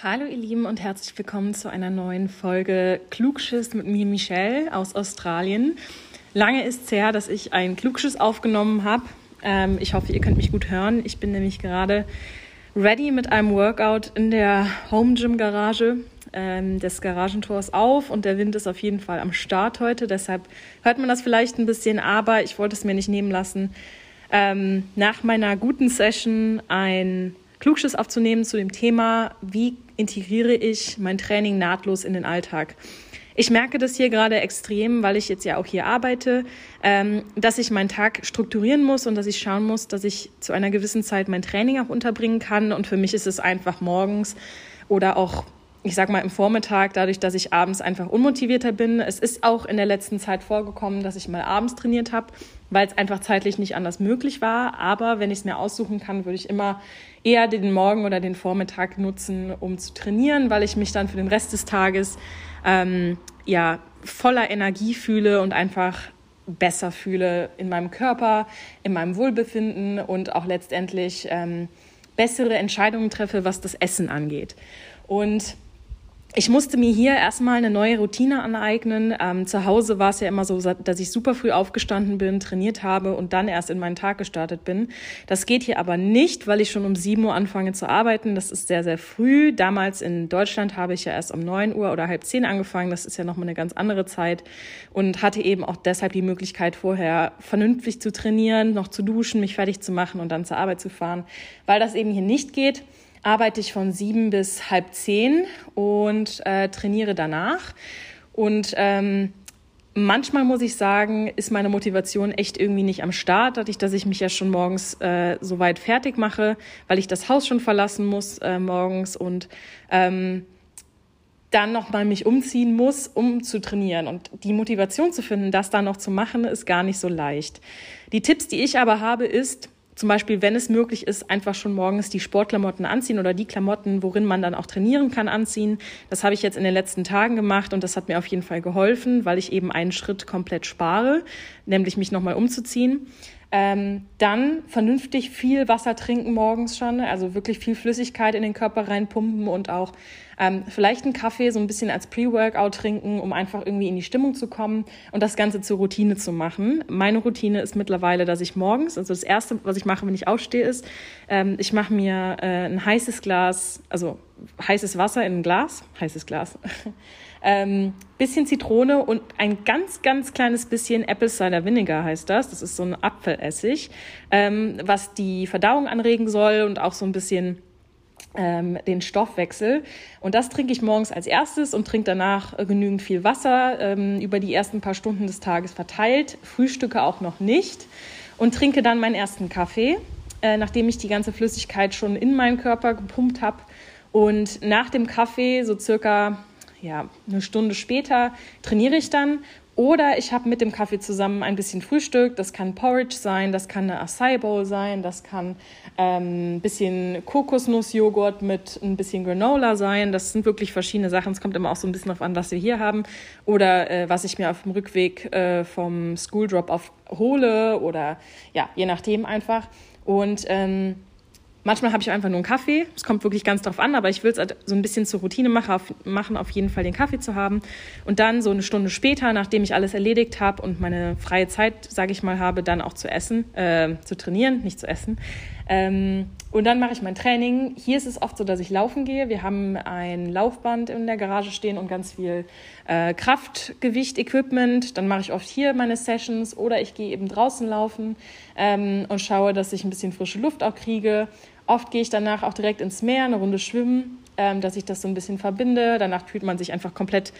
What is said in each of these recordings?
Hallo ihr Lieben und herzlich willkommen zu einer neuen Folge Klugschiss mit mir Michelle aus Australien. Lange ist es her, dass ich ein Klugschiss aufgenommen habe. Ähm, ich hoffe, ihr könnt mich gut hören. Ich bin nämlich gerade ready mit einem Workout in der Home Gym Garage ähm, des Garagentors auf und der Wind ist auf jeden Fall am Start heute. Deshalb hört man das vielleicht ein bisschen, aber ich wollte es mir nicht nehmen lassen, ähm, nach meiner guten Session ein Klugschiss aufzunehmen zu dem Thema, wie integriere ich mein Training nahtlos in den Alltag. Ich merke das hier gerade extrem, weil ich jetzt ja auch hier arbeite, ähm, dass ich meinen Tag strukturieren muss und dass ich schauen muss, dass ich zu einer gewissen Zeit mein Training auch unterbringen kann. Und für mich ist es einfach morgens oder auch ich sag mal im Vormittag, dadurch, dass ich abends einfach unmotivierter bin. Es ist auch in der letzten Zeit vorgekommen, dass ich mal abends trainiert habe, weil es einfach zeitlich nicht anders möglich war. Aber wenn ich es mir aussuchen kann, würde ich immer eher den Morgen oder den Vormittag nutzen, um zu trainieren, weil ich mich dann für den Rest des Tages ähm, ja voller Energie fühle und einfach besser fühle in meinem Körper, in meinem Wohlbefinden und auch letztendlich ähm, bessere Entscheidungen treffe, was das Essen angeht. Und ich musste mir hier erstmal eine neue Routine aneignen. Ähm, zu Hause war es ja immer so, dass ich super früh aufgestanden bin, trainiert habe und dann erst in meinen Tag gestartet bin. Das geht hier aber nicht, weil ich schon um 7 Uhr anfange zu arbeiten. Das ist sehr, sehr früh. Damals in Deutschland habe ich ja erst um 9 Uhr oder halb 10 angefangen. Das ist ja nochmal eine ganz andere Zeit und hatte eben auch deshalb die Möglichkeit, vorher vernünftig zu trainieren, noch zu duschen, mich fertig zu machen und dann zur Arbeit zu fahren. Weil das eben hier nicht geht, arbeite ich von sieben bis halb zehn und äh, trainiere danach. Und ähm, manchmal muss ich sagen, ist meine Motivation echt irgendwie nicht am Start, dadurch, dass ich mich ja schon morgens äh, so weit fertig mache, weil ich das Haus schon verlassen muss äh, morgens und ähm, dann nochmal mich umziehen muss, um zu trainieren. Und die Motivation zu finden, das dann noch zu machen, ist gar nicht so leicht. Die Tipps, die ich aber habe, ist, zum Beispiel, wenn es möglich ist, einfach schon morgens die Sportklamotten anziehen oder die Klamotten, worin man dann auch trainieren kann, anziehen. Das habe ich jetzt in den letzten Tagen gemacht und das hat mir auf jeden Fall geholfen, weil ich eben einen Schritt komplett spare, nämlich mich nochmal umzuziehen. Ähm, dann vernünftig viel Wasser trinken morgens schon, also wirklich viel Flüssigkeit in den Körper reinpumpen und auch ähm, vielleicht einen Kaffee so ein bisschen als Pre-Workout trinken, um einfach irgendwie in die Stimmung zu kommen und das Ganze zur Routine zu machen. Meine Routine ist mittlerweile, dass ich morgens, also das Erste, was ich mache, wenn ich aufstehe, ist, ähm, ich mache mir äh, ein heißes Glas, also heißes Wasser in ein Glas, heißes Glas. Ähm, bisschen Zitrone und ein ganz, ganz kleines bisschen Apple Cider Vinegar heißt das. Das ist so ein Apfelessig, ähm, was die Verdauung anregen soll und auch so ein bisschen ähm, den Stoffwechsel. Und das trinke ich morgens als erstes und trinke danach genügend viel Wasser ähm, über die ersten paar Stunden des Tages verteilt. Frühstücke auch noch nicht und trinke dann meinen ersten Kaffee, äh, nachdem ich die ganze Flüssigkeit schon in meinen Körper gepumpt habe. Und nach dem Kaffee, so circa ja, eine Stunde später trainiere ich dann oder ich habe mit dem Kaffee zusammen ein bisschen Frühstück. Das kann Porridge sein, das kann eine Acai Bowl sein, das kann ähm, ein bisschen Kokosnussjoghurt mit ein bisschen Granola sein. Das sind wirklich verschiedene Sachen. Es kommt immer auch so ein bisschen darauf an, was wir hier haben. Oder äh, was ich mir auf dem Rückweg äh, vom School Drop-Off hole oder ja, je nachdem einfach. Und ähm, Manchmal habe ich einfach nur einen Kaffee. Es kommt wirklich ganz drauf an, aber ich will es halt so ein bisschen zur Routine machen auf, jeden Fall den Kaffee zu haben. Und dann so eine Stunde später, nachdem ich alles erledigt habe und meine freie Zeit, sage ich mal, habe, dann auch zu essen, äh, zu trainieren, nicht zu essen. Ähm, und dann mache ich mein Training. Hier ist es oft so, dass ich laufen gehe. Wir haben ein Laufband in der Garage stehen und ganz viel äh, Kraftgewicht-Equipment. Dann mache ich oft hier meine Sessions oder ich gehe eben draußen laufen ähm, und schaue, dass ich ein bisschen frische Luft auch kriege. Oft gehe ich danach auch direkt ins Meer, eine Runde schwimmen, ähm, dass ich das so ein bisschen verbinde. Danach fühlt man sich einfach komplett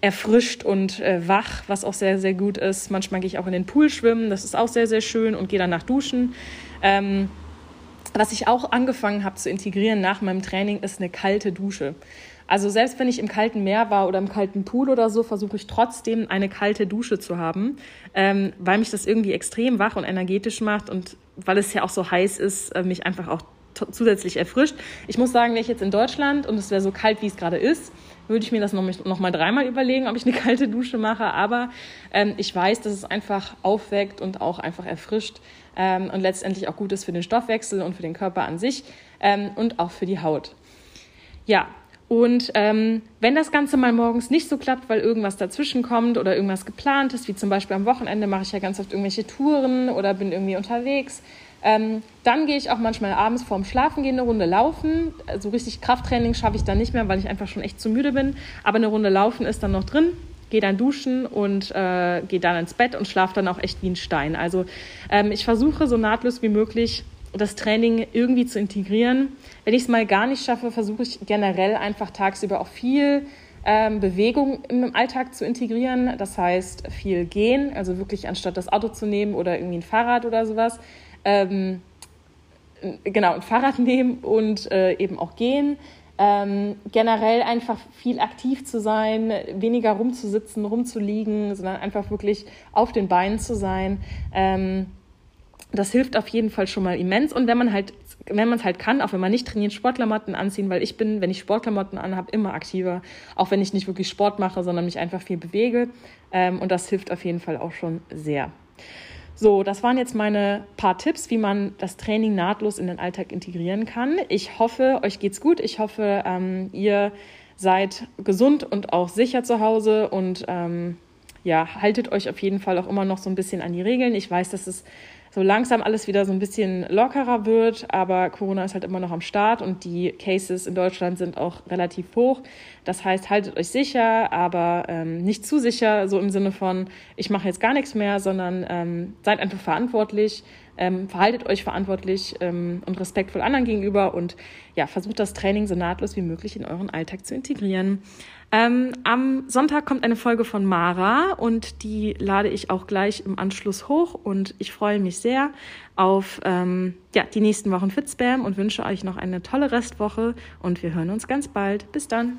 erfrischt und äh, wach, was auch sehr, sehr gut ist. Manchmal gehe ich auch in den Pool schwimmen, das ist auch sehr, sehr schön und gehe danach duschen. Ähm, was ich auch angefangen habe zu integrieren nach meinem Training, ist eine kalte Dusche. Also selbst wenn ich im kalten Meer war oder im kalten Pool oder so, versuche ich trotzdem eine kalte Dusche zu haben, ähm, weil mich das irgendwie extrem wach und energetisch macht und weil es ja auch so heiß ist, äh, mich einfach auch zusätzlich erfrischt. Ich muss sagen, wäre ich jetzt in Deutschland und es wäre so kalt, wie es gerade ist, würde ich mir das noch, noch mal dreimal überlegen, ob ich eine kalte Dusche mache. Aber ähm, ich weiß, dass es einfach aufweckt und auch einfach erfrischt ähm, und letztendlich auch gut ist für den Stoffwechsel und für den Körper an sich ähm, und auch für die Haut. Ja, Und ähm, wenn das Ganze mal morgens nicht so klappt, weil irgendwas dazwischen kommt oder irgendwas geplant ist, wie zum Beispiel am Wochenende mache ich ja ganz oft irgendwelche Touren oder bin irgendwie unterwegs, ähm, dann gehe ich auch manchmal abends vorm Schlafengehen eine Runde laufen. So also richtig Krafttraining schaffe ich dann nicht mehr, weil ich einfach schon echt zu müde bin. Aber eine Runde laufen ist dann noch drin. Gehe dann duschen und äh, gehe dann ins Bett und schlafe dann auch echt wie ein Stein. Also ähm, ich versuche so nahtlos wie möglich das Training irgendwie zu integrieren. Wenn ich es mal gar nicht schaffe, versuche ich generell einfach tagsüber auch viel ähm, Bewegung im Alltag zu integrieren. Das heißt, viel gehen, also wirklich anstatt das Auto zu nehmen oder irgendwie ein Fahrrad oder sowas. Ähm, genau, ein Fahrrad nehmen und äh, eben auch gehen. Ähm, generell einfach viel aktiv zu sein, weniger rumzusitzen, rumzuliegen, sondern einfach wirklich auf den Beinen zu sein. Ähm, das hilft auf jeden Fall schon mal immens. Und wenn man halt, wenn man es halt kann, auch wenn man nicht trainiert, Sportklamotten anziehen, weil ich bin, wenn ich Sportklamotten anhabe, immer aktiver, auch wenn ich nicht wirklich Sport mache, sondern mich einfach viel bewege. Ähm, und das hilft auf jeden Fall auch schon sehr. So, das waren jetzt meine paar Tipps, wie man das Training nahtlos in den Alltag integrieren kann. Ich hoffe, euch geht's gut. Ich hoffe, ähm, ihr seid gesund und auch sicher zu Hause und ähm, ja, haltet euch auf jeden Fall auch immer noch so ein bisschen an die Regeln. Ich weiß, dass es so langsam alles wieder so ein bisschen lockerer wird, aber Corona ist halt immer noch am Start und die Cases in Deutschland sind auch relativ hoch. Das heißt, haltet euch sicher, aber ähm, nicht zu sicher, so im Sinne von, ich mache jetzt gar nichts mehr, sondern ähm, seid einfach verantwortlich, ähm, verhaltet euch verantwortlich ähm, und respektvoll anderen gegenüber und ja, versucht das Training so nahtlos wie möglich in euren Alltag zu integrieren. Ähm, am Sonntag kommt eine Folge von Mara und die lade ich auch gleich im Anschluss hoch und ich freue mich sehr auf ähm, ja, die nächsten Wochen Fitspam und wünsche euch noch eine tolle Restwoche und wir hören uns ganz bald. Bis dann.